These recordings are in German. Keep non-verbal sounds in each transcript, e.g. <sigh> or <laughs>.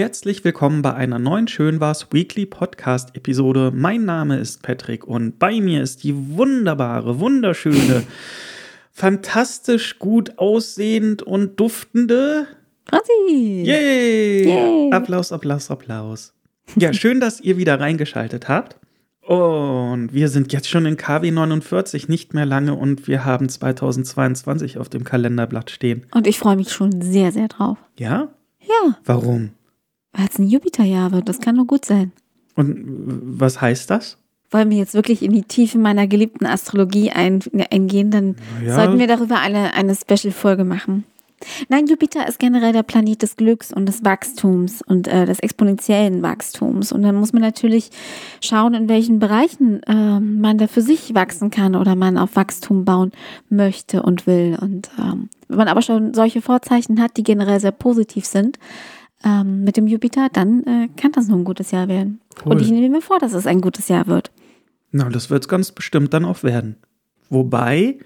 Herzlich willkommen bei einer neuen Schönwas Weekly Podcast Episode. Mein Name ist Patrick und bei mir ist die wunderbare, wunderschöne, <laughs> fantastisch gut aussehend und duftende Franzi. Yay! Yay. Applaus, Applaus, Applaus. Ja, schön, dass ihr wieder reingeschaltet habt. Und wir sind jetzt schon in KW 49, nicht mehr lange und wir haben 2022 auf dem Kalenderblatt stehen. Und ich freue mich schon sehr, sehr drauf. Ja? Ja, Warum? Weil es ein Jupiterjahr wird. Das kann nur gut sein. Und was heißt das? Wollen wir jetzt wirklich in die Tiefe meiner geliebten Astrologie ein, eingehen, dann Ja. sollten wir darüber eine, eine Special-Folge machen. Nein, Jupiter ist generell der Planet des Glücks und des Wachstums und äh, des exponentiellen Wachstums. Und dann muss man natürlich schauen, in welchen Bereichen äh, man da für sich wachsen kann oder man auf Wachstum bauen möchte und will. Und ähm, wenn man aber schon solche Vorzeichen hat, die generell sehr positiv sind, ähm, mit dem Jupiter, dann äh, kann das nur ein gutes Jahr werden. Cool. Und ich nehme mir vor, dass es ein gutes Jahr wird. Na, das wird es ganz bestimmt dann auch werden. Wobei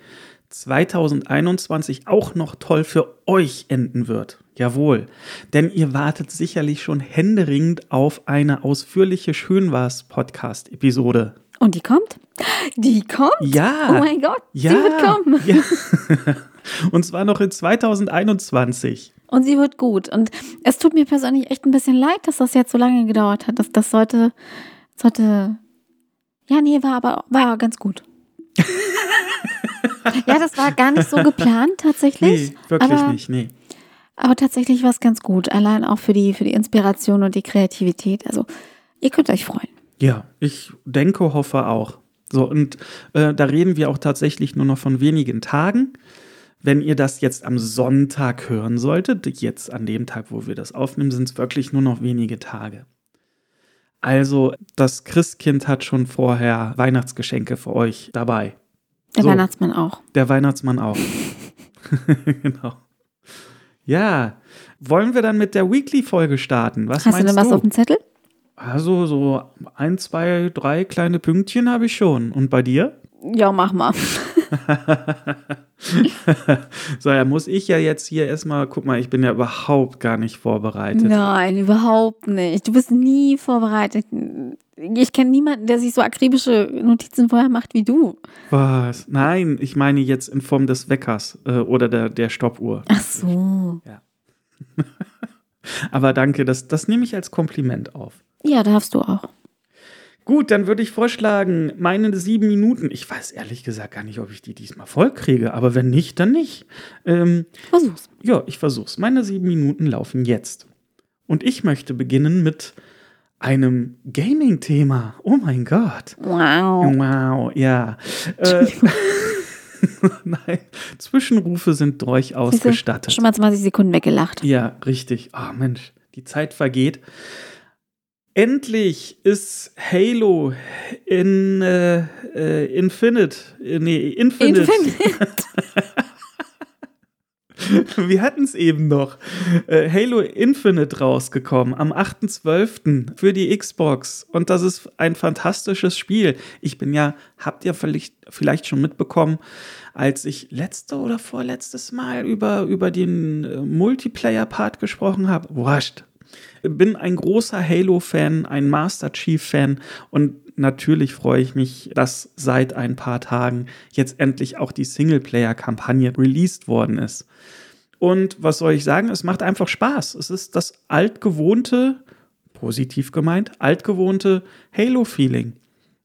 2021 auch noch toll für euch enden wird. Jawohl. Denn ihr wartet sicherlich schon händeringend auf eine ausführliche Schönwas-Podcast-Episode. Und die kommt? Die kommt? Ja. Oh mein Gott, ja. sie wird kommen. Ja. <laughs> Und zwar noch in 2021. Und sie wird gut. Und es tut mir persönlich echt ein bisschen leid, dass das jetzt so lange gedauert hat. Das, das sollte, sollte, ja, nee, war aber, war ganz gut. <laughs> ja, das war gar nicht so geplant tatsächlich. Nee, wirklich aber, nicht, nee. Aber tatsächlich war es ganz gut. Allein auch für die, für die Inspiration und die Kreativität. Also, ihr könnt euch freuen. Ja, ich denke, hoffe auch. So, und äh, da reden wir auch tatsächlich nur noch von wenigen Tagen. Wenn ihr das jetzt am Sonntag hören solltet, jetzt an dem Tag, wo wir das aufnehmen, sind es wirklich nur noch wenige Tage. Also, das Christkind hat schon vorher Weihnachtsgeschenke für euch dabei. Der So. Weihnachtsmann auch. Der Weihnachtsmann auch. <laughs> <laughs> genau. Ja, wollen wir dann mit der Weekly-Folge starten? Was Hast du meinst denn was auf dem Zettel? Also so ein, zwei, drei kleine Pünktchen habe ich schon. Und bei dir? Ja, mach mal. <laughs> So, ja, muss ich ja jetzt hier erstmal, guck mal, ich bin ja überhaupt gar nicht vorbereitet. Nein, überhaupt nicht. Du bist nie vorbereitet. Ich kenne niemanden, der sich so akribische Notizen vorher macht wie du. Was? Nein, ich meine jetzt in Form des Weckers äh, oder der, der Stoppuhr. Ach so. <laughs> Aber danke, das, das nehme ich als Kompliment auf. Ja, darfst du auch. Gut, dann würde ich vorschlagen, meine sieben Minuten. Ich weiß ehrlich gesagt gar nicht, ob ich die diesmal voll kriege, aber wenn nicht, dann nicht. Ähm, Versuch's. Ja, ich versuch's. Meine sieben Minuten laufen jetzt. Und ich möchte beginnen mit einem Gaming-Thema. Oh mein Gott. Wow. Wow, ja. Äh, <laughs> Nein, Zwischenrufe sind durchaus Siehste, gestattet. Schon mal 20 Sekunden weggelacht. Ja, richtig. Ah, Mensch, die Zeit vergeht. Endlich ist Halo in äh, äh, Infinite, äh, nee, Infinite. Infinite. <laughs> Wir hatten es eben noch. Äh, Halo Infinite rausgekommen am 8.12. für die Xbox. Und das ist ein fantastisches Spiel. Ich bin ja, habt ihr vielleicht, vielleicht schon mitbekommen, als ich letzte oder vorletztes Mal über, über den äh, Multiplayer-Part gesprochen habe. Wurscht. Bin ein großer Halo-Fan, ein Master Chief-Fan und natürlich freue ich mich, dass seit ein paar Tagen jetzt endlich auch die Singleplayer-Kampagne released worden ist. Und was soll ich sagen? Es macht einfach Spaß. Es ist das altgewohnte, positiv gemeint, altgewohnte Halo-Feeling.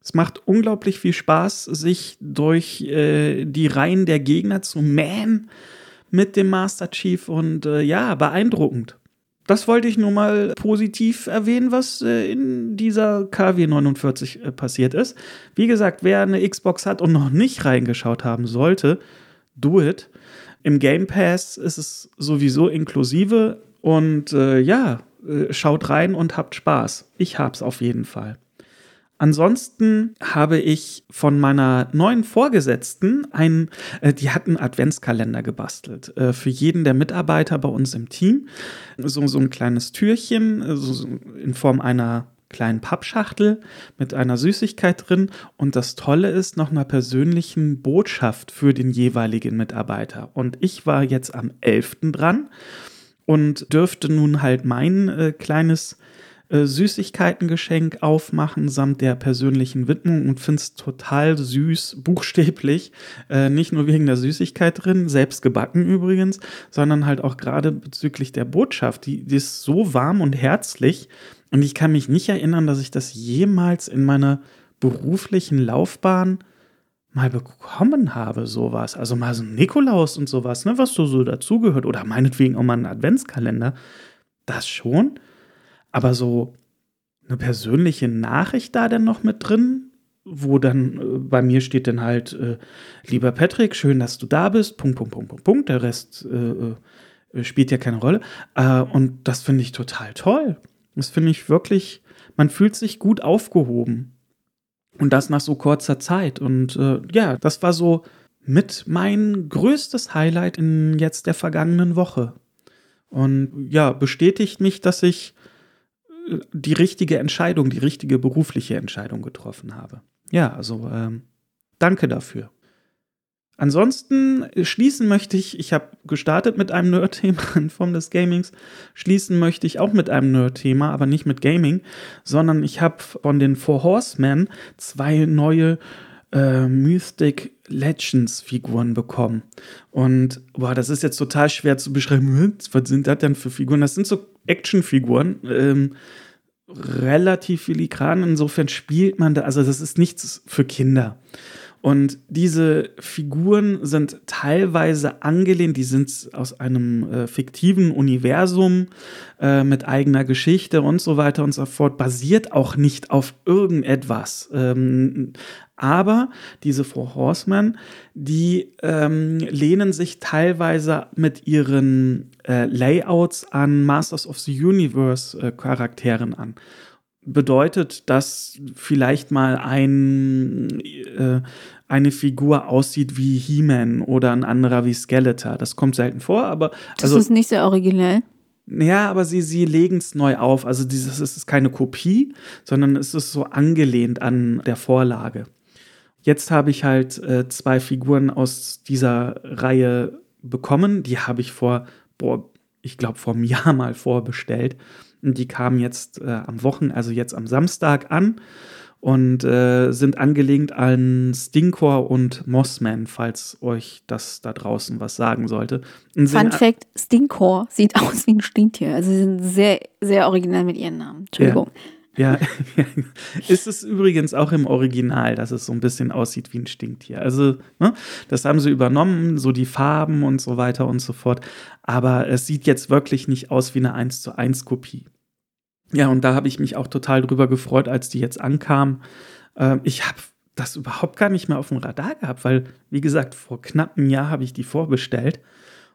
Es macht unglaublich viel Spaß, sich durch äh, die Reihen der Gegner zu mähen mit dem Master Chief und äh, ja, beeindruckend. Das wollte ich nur mal positiv erwähnen, was äh, in dieser KW 49 äh, passiert ist. Wie gesagt, wer eine Xbox hat und noch nicht reingeschaut haben sollte, do it. Im Game Pass ist es sowieso inklusive und äh, ja, äh, schaut rein und habt Spaß. Ich hab's auf jeden Fall. Ansonsten habe ich von meiner neuen Vorgesetzten einen, äh, die hat einen Adventskalender gebastelt. Äh, für jeden der Mitarbeiter bei uns im Team. So, so ein kleines Türchen, äh, so, so in Form einer kleinen Pappschachtel mit einer Süßigkeit drin. Und das Tolle ist noch einer persönlichen Botschaft für den jeweiligen Mitarbeiter. Und ich war jetzt am 11. dran. und dürfte nun halt mein äh, kleines äh, Süßigkeitengeschenk aufmachen samt der persönlichen Widmung und finde es total süß, <laughs> buchstäblich. Äh, nicht nur wegen der Süßigkeit drin, selbst gebacken übrigens, sondern halt auch gerade bezüglich der Botschaft. Die, die ist so warm und herzlich. Und ich kann mich nicht erinnern, dass ich das jemals in meiner beruflichen Laufbahn mal bekommen habe, sowas. Also mal so ein Nikolaus und sowas, ne, was so, so dazugehört. Oder meinetwegen auch mal ein Adventskalender. Das schon. Aber so eine persönliche Nachricht da denn noch mit drin, wo dann äh, bei mir steht dann halt, äh, lieber Patrick, schön, dass du da bist, Punkt, Punkt, Punkt, Punkt, Punkt. Der Rest äh, äh spielt ja keine Rolle. Äh, und das finde ich total toll. Das finde ich wirklich, man fühlt sich gut aufgehoben. Und das nach so kurzer Zeit. Und äh, ja, das war so mit mein größtes Highlight in jetzt der vergangenen Woche. Und ja, bestätigt mich, dass ich die richtige Entscheidung, die richtige berufliche Entscheidung getroffen habe. Ja, also ähm, danke dafür. Ansonsten schließen möchte ich, ich habe gestartet mit einem Nerd-Thema <laughs> in Form des Gamings, schließen möchte ich auch mit einem Nerd-Thema, aber nicht mit Gaming, sondern ich habe von den Four Horsemen zwei neue äh, Mystic Legends Figuren bekommen. Und boah, das ist jetzt total schwer zu beschreiben. <laughs> Was sind das denn für Figuren? Das sind so Actionfiguren. Ähm, relativ filigran. Insofern spielt man da, also das ist nichts für Kinder. Und diese Figuren sind teilweise angelehnt, die sind aus einem äh, fiktiven Universum äh, mit eigener Geschichte und so weiter und so fort, basiert auch nicht auf irgendetwas. Ähm, aber diese Four Horsemen, die ähm, lehnen sich teilweise mit ihren äh, Layouts an Masters of the Universe äh, Charakteren an bedeutet, dass vielleicht mal ein, äh, eine Figur aussieht wie He-Man oder ein anderer wie Skeletor. Das kommt selten vor, aber. Also, das ist nicht sehr originell. Ja, aber sie, sie legen es neu auf. Also dieses es ist keine Kopie, sondern es ist so angelehnt an der Vorlage. Jetzt habe ich halt äh, zwei Figuren aus dieser Reihe bekommen. Die habe ich vor, boah, ich glaube, vor einem Jahr mal vorbestellt. Die kamen jetzt äh, am Wochen, also jetzt am Samstag an und äh, sind angelegt an Stinkor und Mossman, falls euch das da draußen was sagen sollte. Fun Fact: Stinkor sieht <laughs> aus wie ein Stinktier. Also sie sind sehr, sehr originell mit ihren Namen. Entschuldigung. Ja. Ja, <laughs> ist es übrigens auch im Original, dass es so ein bisschen aussieht wie ein Stinktier. Also, ne, das haben sie übernommen, so die Farben und so weiter und so fort. Aber es sieht jetzt wirklich nicht aus wie eine 1 zu 1 Kopie. Ja, und da habe ich mich auch total drüber gefreut, als die jetzt ankamen. Äh, ich habe das überhaupt gar nicht mehr auf dem Radar gehabt, weil, wie gesagt, vor knapp einem Jahr habe ich die vorbestellt.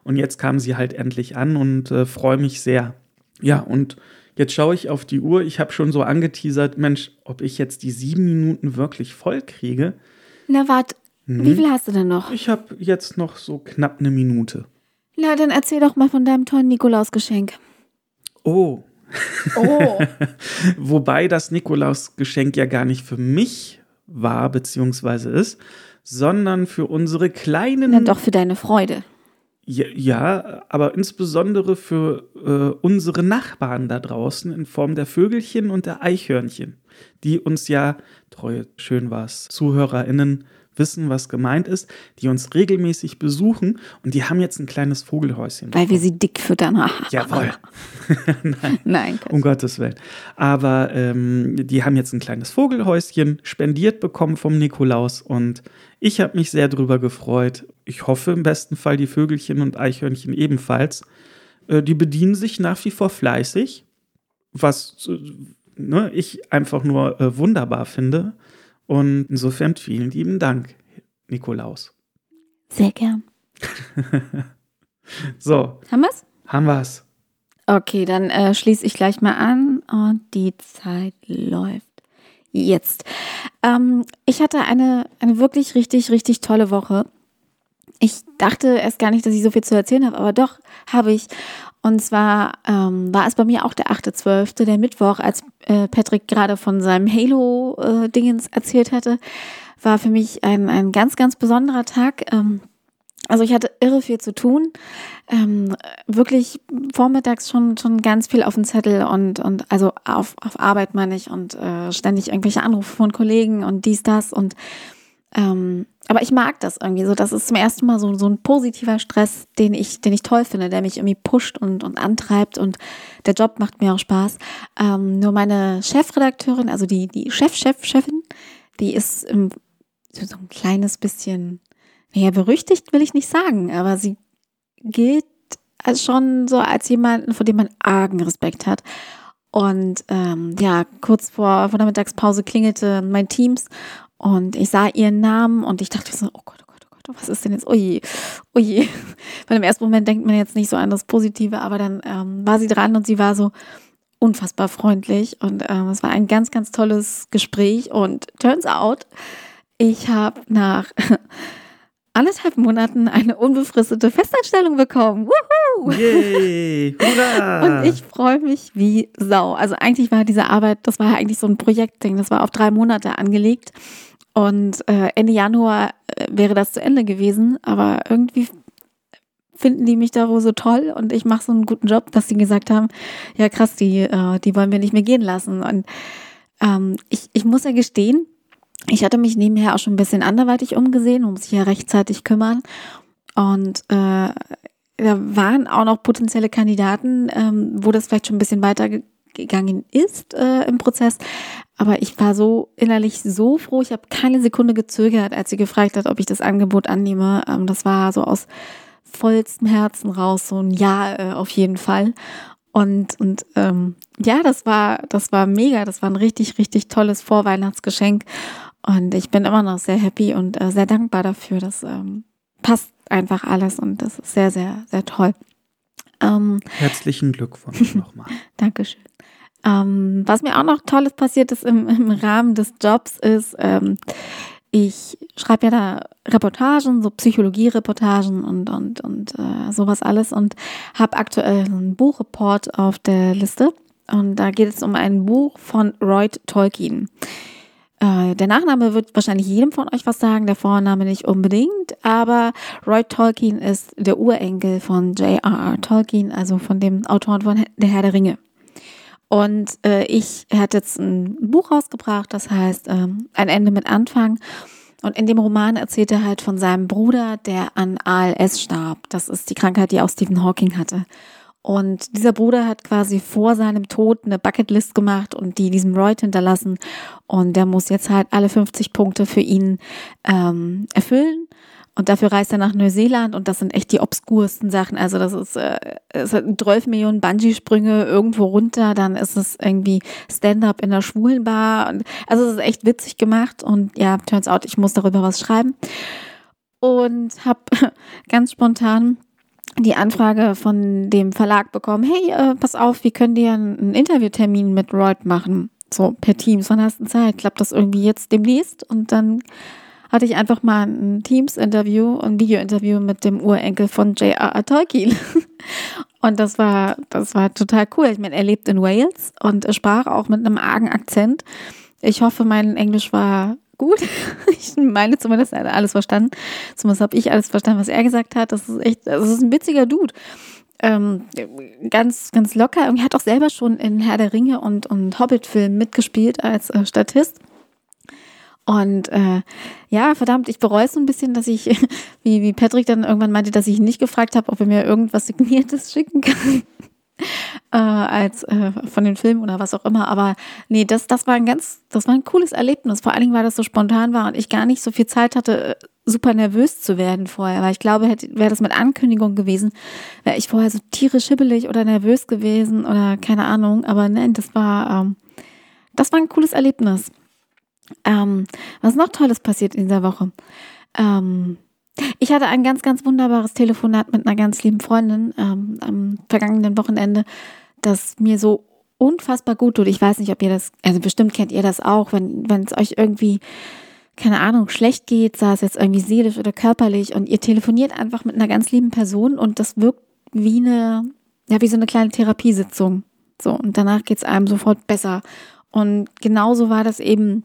Und jetzt kamen sie halt endlich an und äh, freue mich sehr. Ja, und Jetzt schaue ich auf die Uhr. Ich habe schon so angeteasert, Mensch, ob ich jetzt die sieben Minuten wirklich voll kriege. Na, warte. Hm. Wie viel hast du denn noch? Ich habe jetzt noch so knapp eine Minute. Na, dann erzähl doch mal von deinem tollen Nikolausgeschenk. Oh. Oh. <laughs> Wobei das Nikolausgeschenk ja gar nicht für mich war, beziehungsweise ist, sondern für unsere kleinen. Na doch, für deine Freude. Ja, ja, aber insbesondere für äh, unsere Nachbarn da draußen in Form der Vögelchen und der Eichhörnchen, die uns ja, treue, schön war's, ZuhörerInnen wissen, was gemeint ist, die uns regelmäßig besuchen und die haben jetzt ein kleines Vogelhäuschen. Weil wir sie dick füttern. <laughs> Jawohl. <laughs> Nein. Nein um Gottes Willen. Aber ähm, die haben jetzt ein kleines Vogelhäuschen spendiert bekommen vom Nikolaus und ich habe mich sehr darüber gefreut. Ich hoffe im besten Fall die Vögelchen und Eichhörnchen ebenfalls. Äh, die bedienen sich nach wie vor fleißig, was äh, ne, ich einfach nur äh, wunderbar finde. Und insofern vielen lieben Dank, Nikolaus. Sehr gern. <laughs> so. Haben wir's? Haben wir's. Okay, dann äh, schließe ich gleich mal an und die Zeit läuft. Jetzt. Ähm, ich hatte eine, eine wirklich richtig, richtig tolle Woche. Ich dachte erst gar nicht, dass ich so viel zu erzählen habe, aber doch habe ich. Und zwar ähm, war es bei mir auch der 8.12., der Mittwoch, als äh, Patrick gerade von seinem Halo-Dingens äh, erzählt hatte, war für mich ein, ein ganz, ganz besonderer Tag. Ähm, also ich hatte irre viel zu tun. Ähm, wirklich vormittags schon, schon ganz viel auf dem Zettel und, und also auf, auf Arbeit meine ich und äh, ständig irgendwelche Anrufe von Kollegen und dies, das und ähm, aber ich mag das irgendwie so. Das ist zum ersten Mal so, so ein positiver Stress, den ich, den ich toll finde, der mich irgendwie pusht und, und antreibt und der Job macht mir auch Spaß. Ähm, nur meine Chefredakteurin, also die, die Chef-Chef-Chefin, die ist im, so ein kleines bisschen ja, berüchtigt will ich nicht sagen, aber sie gilt als schon so als jemanden, vor dem man argen Respekt hat. Und ähm, ja, kurz vor, vor der Mittagspause klingelte mein Teams und ich sah ihren Namen und ich dachte so, oh Gott, oh Gott, oh Gott, was ist denn jetzt? Ui, ui. <laughs> Weil im ersten Moment denkt man jetzt nicht so an das Positive, aber dann ähm, war sie dran und sie war so unfassbar freundlich und ähm, es war ein ganz, ganz tolles Gespräch und turns out, ich habe nach <laughs> anderthalb Monaten eine unbefristete Festanstellung bekommen. Wuhu! Yay! <laughs> Hurra! Und ich freue mich wie Sau. Also eigentlich war diese Arbeit, das war eigentlich so ein Projektding, das war auf drei Monate angelegt. Und äh, Ende Januar äh, wäre das zu Ende gewesen, aber irgendwie finden die mich da wohl so toll und ich mache so einen guten Job, dass sie gesagt haben, ja krass, die, äh, die wollen wir nicht mehr gehen lassen. Und ähm, ich, ich muss ja gestehen, ich hatte mich nebenher auch schon ein bisschen anderweitig umgesehen, muss sich ja rechtzeitig kümmern. Und äh, da waren auch noch potenzielle Kandidaten, ähm, wo das vielleicht schon ein bisschen weitergegangen ist äh, im Prozess. Aber ich war so innerlich so froh, ich habe keine Sekunde gezögert, als sie gefragt hat, ob ich das Angebot annehme. Ähm, das war so aus vollstem Herzen raus, so ein Ja äh, auf jeden Fall. Und, und ähm, ja, das war, das war mega, das war ein richtig, richtig tolles Vorweihnachtsgeschenk. Und ich bin immer noch sehr happy und äh, sehr dankbar dafür. Das ähm, passt einfach alles und das ist sehr, sehr, sehr toll. Ähm, Herzlichen Glückwunsch <laughs> nochmal. Dankeschön. Ähm, was mir auch noch Tolles passiert ist im, <laughs> im Rahmen des Jobs ist, ähm, ich schreibe ja da Reportagen, so Psychologie-Reportagen und, und, und äh, sowas alles und habe aktuell einen Buchreport auf der Liste. Und da geht es um ein Buch von Roy Tolkien. Äh, der Nachname wird wahrscheinlich jedem von euch was sagen, der Vorname nicht unbedingt, aber Roy Tolkien ist der Urenkel von J.R.R. Tolkien, also von dem Autoren von Der Herr der Ringe. Und äh, ich, er hat jetzt ein Buch rausgebracht, das heißt ähm, Ein Ende mit Anfang. Und in dem Roman erzählt er halt von seinem Bruder, der an ALS starb. Das ist die Krankheit, die auch Stephen Hawking hatte. Und dieser Bruder hat quasi vor seinem Tod eine Bucketlist gemacht und die diesem Royd hinterlassen. Und der muss jetzt halt alle 50 Punkte für ihn ähm, erfüllen. Und dafür reist er nach Neuseeland und das sind echt die obskursten Sachen. Also das ist, äh, es hat 12 Millionen Bungee-Sprünge irgendwo runter, dann ist es irgendwie Stand-up in der Schwulenbar. Und, also es ist echt witzig gemacht und ja, turns out, ich muss darüber was schreiben. Und habe <laughs> ganz spontan die Anfrage von dem Verlag bekommen, hey, äh, pass auf, wir können dir einen Interviewtermin mit Reut machen. So per Teams, wann hast du Zeit? Klappt das irgendwie jetzt demnächst? Und dann hatte ich einfach mal ein Teams-Interview, ein Video-Interview mit dem Urenkel von J.R.R. Tolkien. <laughs> Und das war, das war total cool. Ich meine, er lebt in Wales und sprach auch mit einem argen Akzent. Ich hoffe, mein Englisch war gut. <laughs> Ich meine zumindest, er hat alles verstanden. Zumindest habe ich alles verstanden, was er gesagt hat. Das ist echt, das ist ein witziger Dude. Ähm, ganz, ganz locker. Und er hat auch selber schon in Herr der Ringe und, und Hobbit-Filmen mitgespielt als äh, Statist. Und äh, ja, verdammt, ich bereue es so ein bisschen, dass ich, <laughs> wie, wie Patrick dann irgendwann meinte, dass ich nicht gefragt habe, ob er mir irgendwas Signiertes <laughs> schicken kann äh, als äh, von den Filmen oder was auch immer. Aber nee, das, das war ein ganz, das war ein cooles Erlebnis. Vor allen Dingen, weil das so spontan war und ich gar nicht so viel Zeit hatte, super nervös zu werden vorher. Weil ich glaube, wäre das mit Ankündigung gewesen, wäre ich vorher so tierisch hibbelig oder nervös gewesen oder keine Ahnung. Aber nein, das war, ähm, das war ein cooles Erlebnis. Ähm, was noch Tolles passiert in dieser Woche? Ähm, ich hatte ein ganz, ganz wunderbares Telefonat mit einer ganz lieben Freundin ähm, am vergangenen Wochenende, das mir so unfassbar gut tut. Ich weiß nicht, ob ihr das, also bestimmt kennt ihr das auch, wenn, wenn es euch irgendwie, keine Ahnung, schlecht geht, sei es jetzt irgendwie seelisch oder körperlich und ihr telefoniert einfach mit einer ganz lieben Person und das wirkt wie eine, ja, wie so eine kleine Therapiesitzung. So, und danach geht es einem sofort besser. Und genauso war das eben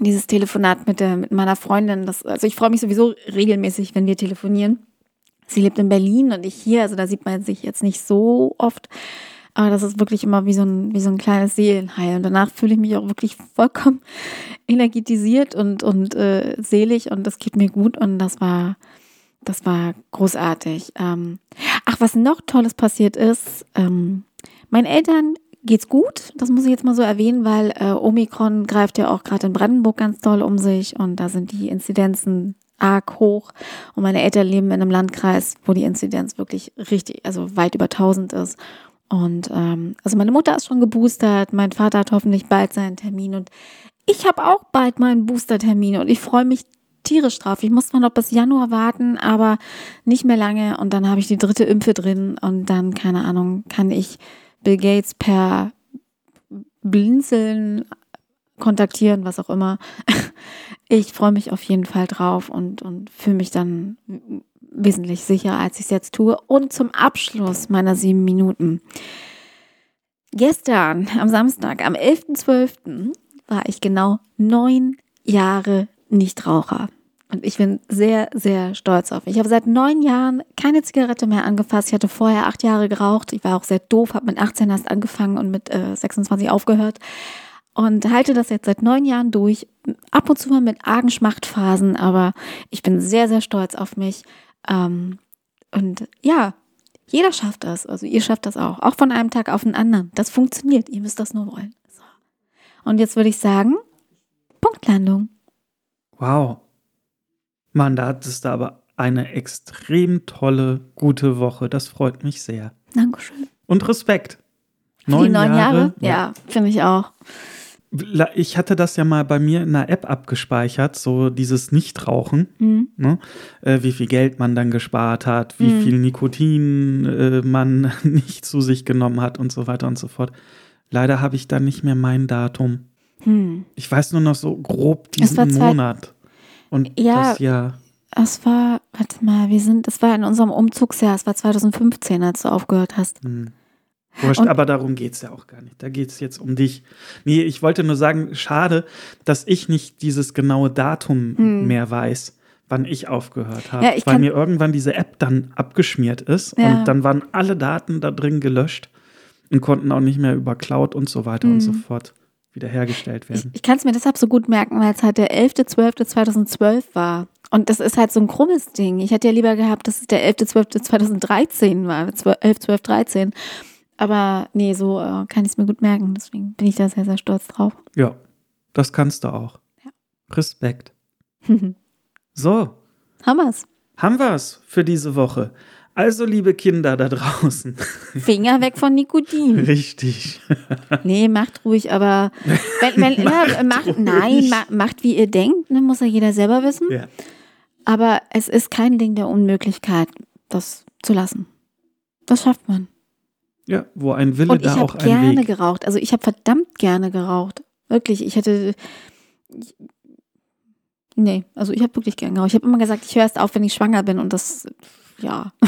dieses Telefonat mit, der, mit meiner Freundin. Das, also ich freue mich sowieso regelmäßig, wenn wir telefonieren. Sie lebt in Berlin und ich hier, also da sieht man sich jetzt nicht so oft. Aber das ist wirklich immer wie so ein, wie so ein kleines Seelenheil. Und danach fühle ich mich auch wirklich vollkommen <laughs> energetisiert und, und äh, selig und das geht mir gut. Und das war, das war großartig. Ähm, ach, was noch Tolles passiert ist, ähm, meinen Eltern geht's gut. Das muss ich jetzt mal so erwähnen, weil äh, Omikron greift ja auch gerade in Brandenburg ganz toll um sich und da sind die Inzidenzen arg hoch. Und meine Eltern leben in einem Landkreis, wo die Inzidenz wirklich richtig, also weit über 1000 ist. Und ähm, also meine Mutter ist schon geboostert, mein Vater hat hoffentlich bald seinen Termin und ich habe auch bald meinen Boostertermin und ich freue mich tierisch drauf. Ich muss zwar noch bis Januar warten, aber nicht mehr lange und dann habe ich die dritte Impfe drin und dann, keine Ahnung, kann ich Bill Gates per Blinzeln kontaktieren, was auch immer. <laughs> Ich freue mich auf jeden Fall drauf und, und fühle mich dann wesentlich sicherer, als ich es jetzt tue. Und zum Abschluss meiner sieben Minuten. Gestern, am Samstag, am 11.12., war ich genau neun Jahre Nichtraucher. Und ich bin sehr, sehr stolz auf mich. Ich habe seit neun Jahren keine Zigarette mehr angefasst. Ich hatte vorher acht Jahre geraucht. Ich war auch sehr doof, habe mit 18 erst angefangen und mit äh, 26 aufgehört. Und halte das jetzt seit neun Jahren durch. Ab und zu mal mit argen Schmachtphasen, aber ich bin sehr, sehr stolz auf mich. Ähm, und ja, jeder schafft das. Also ihr schafft das auch. Auch von einem Tag auf den anderen. Das funktioniert. Ihr müsst das nur wollen. So. Und jetzt würde ich sagen, Punktlandung. Wow. Mann, da hattest du aber eine extrem tolle, gute Woche. Das freut mich sehr. Dankeschön. Und Respekt. Neun die neun Jahre? Jahre? Ja, ja finde ich auch. Ich hatte das ja mal bei mir in einer App abgespeichert, so dieses Nichtrauchen, mhm. ne? äh, wie viel Geld man dann gespart hat, wie mhm. viel Nikotin äh, man <laughs> nicht zu sich genommen hat und so weiter und so fort. Leider habe ich dann nicht mehr mein Datum. Mhm. Ich weiß nur noch so grob diesen Monat und ja, das Jahr. Es war, warte mal, wir sind, es war in unserem Umzugsjahr, es war 2015, als du aufgehört hast. Mhm. Wurscht, aber darum geht es ja auch gar nicht. Da geht es jetzt um dich. Nee, ich wollte nur sagen, schade, dass ich nicht dieses genaue Datum hm. mehr weiß, wann ich aufgehört habe. Ja, weil mir irgendwann diese App dann abgeschmiert ist ja. und dann waren alle Daten da drin gelöscht und konnten auch nicht mehr über Cloud und so weiter hm. und so fort wiederhergestellt werden. Ich, ich kann es mir deshalb so gut merken, weil es halt der 11.12.2012 war. Und das ist halt so ein krummes Ding. Ich hätte ja lieber gehabt, dass es der 11.12.2013 war. 11, 12, 13. Aber nee, so äh, kann ich es mir gut merken. Deswegen bin ich da sehr, sehr stolz drauf. Ja, das kannst du auch. Ja. Respekt. <laughs> so. Haben wir's. Haben wir's für diese Woche. Also, liebe Kinder da draußen. Finger weg von Nikotin. Richtig. nee, macht ruhig, aber wenn, wenn, <laughs> macht ja, macht, nein, ma, macht wie ihr denkt, ne, muss ja jeder selber wissen. Ja. Aber es ist kein Ding der Unmöglichkeit, das zu lassen. Das schafft man. Ja, wo ein Wille, und da auch ein Weg. Ich habe gerne geraucht. Also ich habe verdammt gerne geraucht. Wirklich, ich hätte. Nee, also ich habe wirklich gerne geraucht. Ich habe immer gesagt, ich höre erst auf, wenn ich schwanger bin und das, ja. <laughs>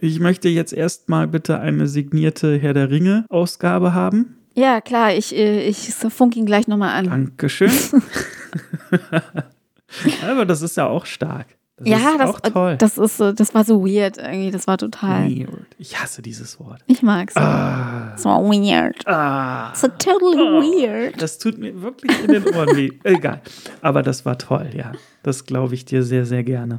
ich möchte jetzt erstmal bitte eine signierte Herr der Ringe Ausgabe haben. Ja, klar, ich, äh, ich funk ihn gleich nochmal an. Dankeschön. <laughs> Aber das ist ja auch stark. Das ja, das, toll. das ist so, das war so weird irgendwie. Das war total. Weird. Ich hasse dieses Wort. Ich mag es. Ah. Das war weird. Ah. So totally oh. weird. Das tut mir wirklich in den Ohren weh. Egal. Aber das war toll, ja. Das glaube ich dir sehr, sehr gerne.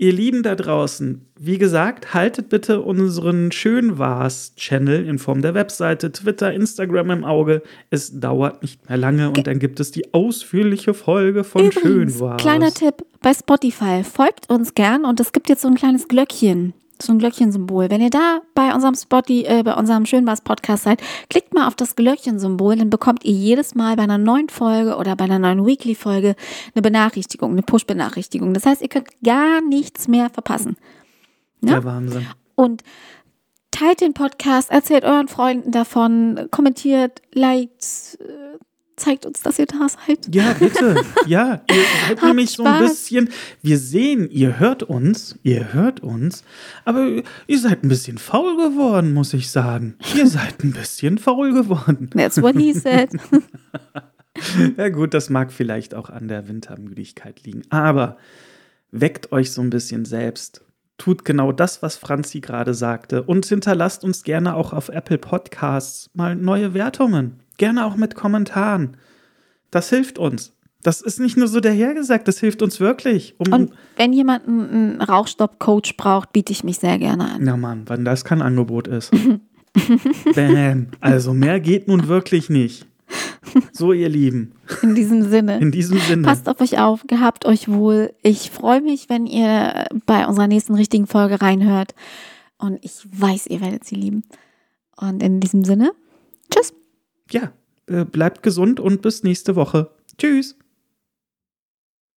Ihr Lieben da draußen, wie gesagt, haltet bitte unseren Schönwars-Channel in Form der Webseite, Twitter, Instagram im Auge. Es dauert nicht mehr lange und dann gibt es die ausführliche Folge von Übrigens, Schönwars. Kleiner Tipp bei Spotify. Folgt uns gern und es gibt jetzt so ein kleines Glöckchen so ein Glöckchensymbol. Wenn ihr da bei unserem Spotty, äh, bei unserem Schönwas Podcast seid, klickt mal auf das Glöckchensymbol, dann bekommt ihr jedes Mal bei einer neuen Folge oder bei einer neuen Weekly Folge eine Benachrichtigung, eine Push-Benachrichtigung. Das heißt, ihr könnt gar nichts mehr verpassen. Ja? Der Wahnsinn. Und teilt den Podcast, erzählt euren Freunden davon, kommentiert, liked, äh, zeigt uns, dass ihr da seid. Ja, bitte. <laughs> Ja, ihr seid nämlich so ein bisschen. Wir sehen, ihr hört uns, ihr hört uns, aber ihr seid ein bisschen faul geworden, muss ich sagen. Ihr <laughs> seid ein bisschen faul geworden. That's what he said. <laughs> ja, gut, das mag vielleicht auch an der Wintermüdigkeit liegen. Aber weckt euch so ein bisschen selbst. Tut genau das, was Franzi gerade sagte. Und hinterlasst uns gerne auch auf Apple Podcasts mal neue Wertungen. Gerne auch mit Kommentaren. Das hilft uns. Das ist nicht nur so dahergesagt, das hilft uns wirklich. Um und wenn jemand einen Rauchstopp-Coach braucht, biete ich mich sehr gerne an. Na Mann, wann das kein Angebot ist. <laughs> Bam. Also mehr geht nun wirklich nicht. So, ihr Lieben. In diesem Sinne. In diesem Sinne. Passt auf euch auf, gehabt euch wohl. Ich freue mich, wenn ihr bei unserer nächsten richtigen Folge reinhört. Und ich weiß, ihr werdet sie lieben. Und in diesem Sinne, tschüss. Ja, äh, bleibt gesund und bis nächste Woche. Tschüss.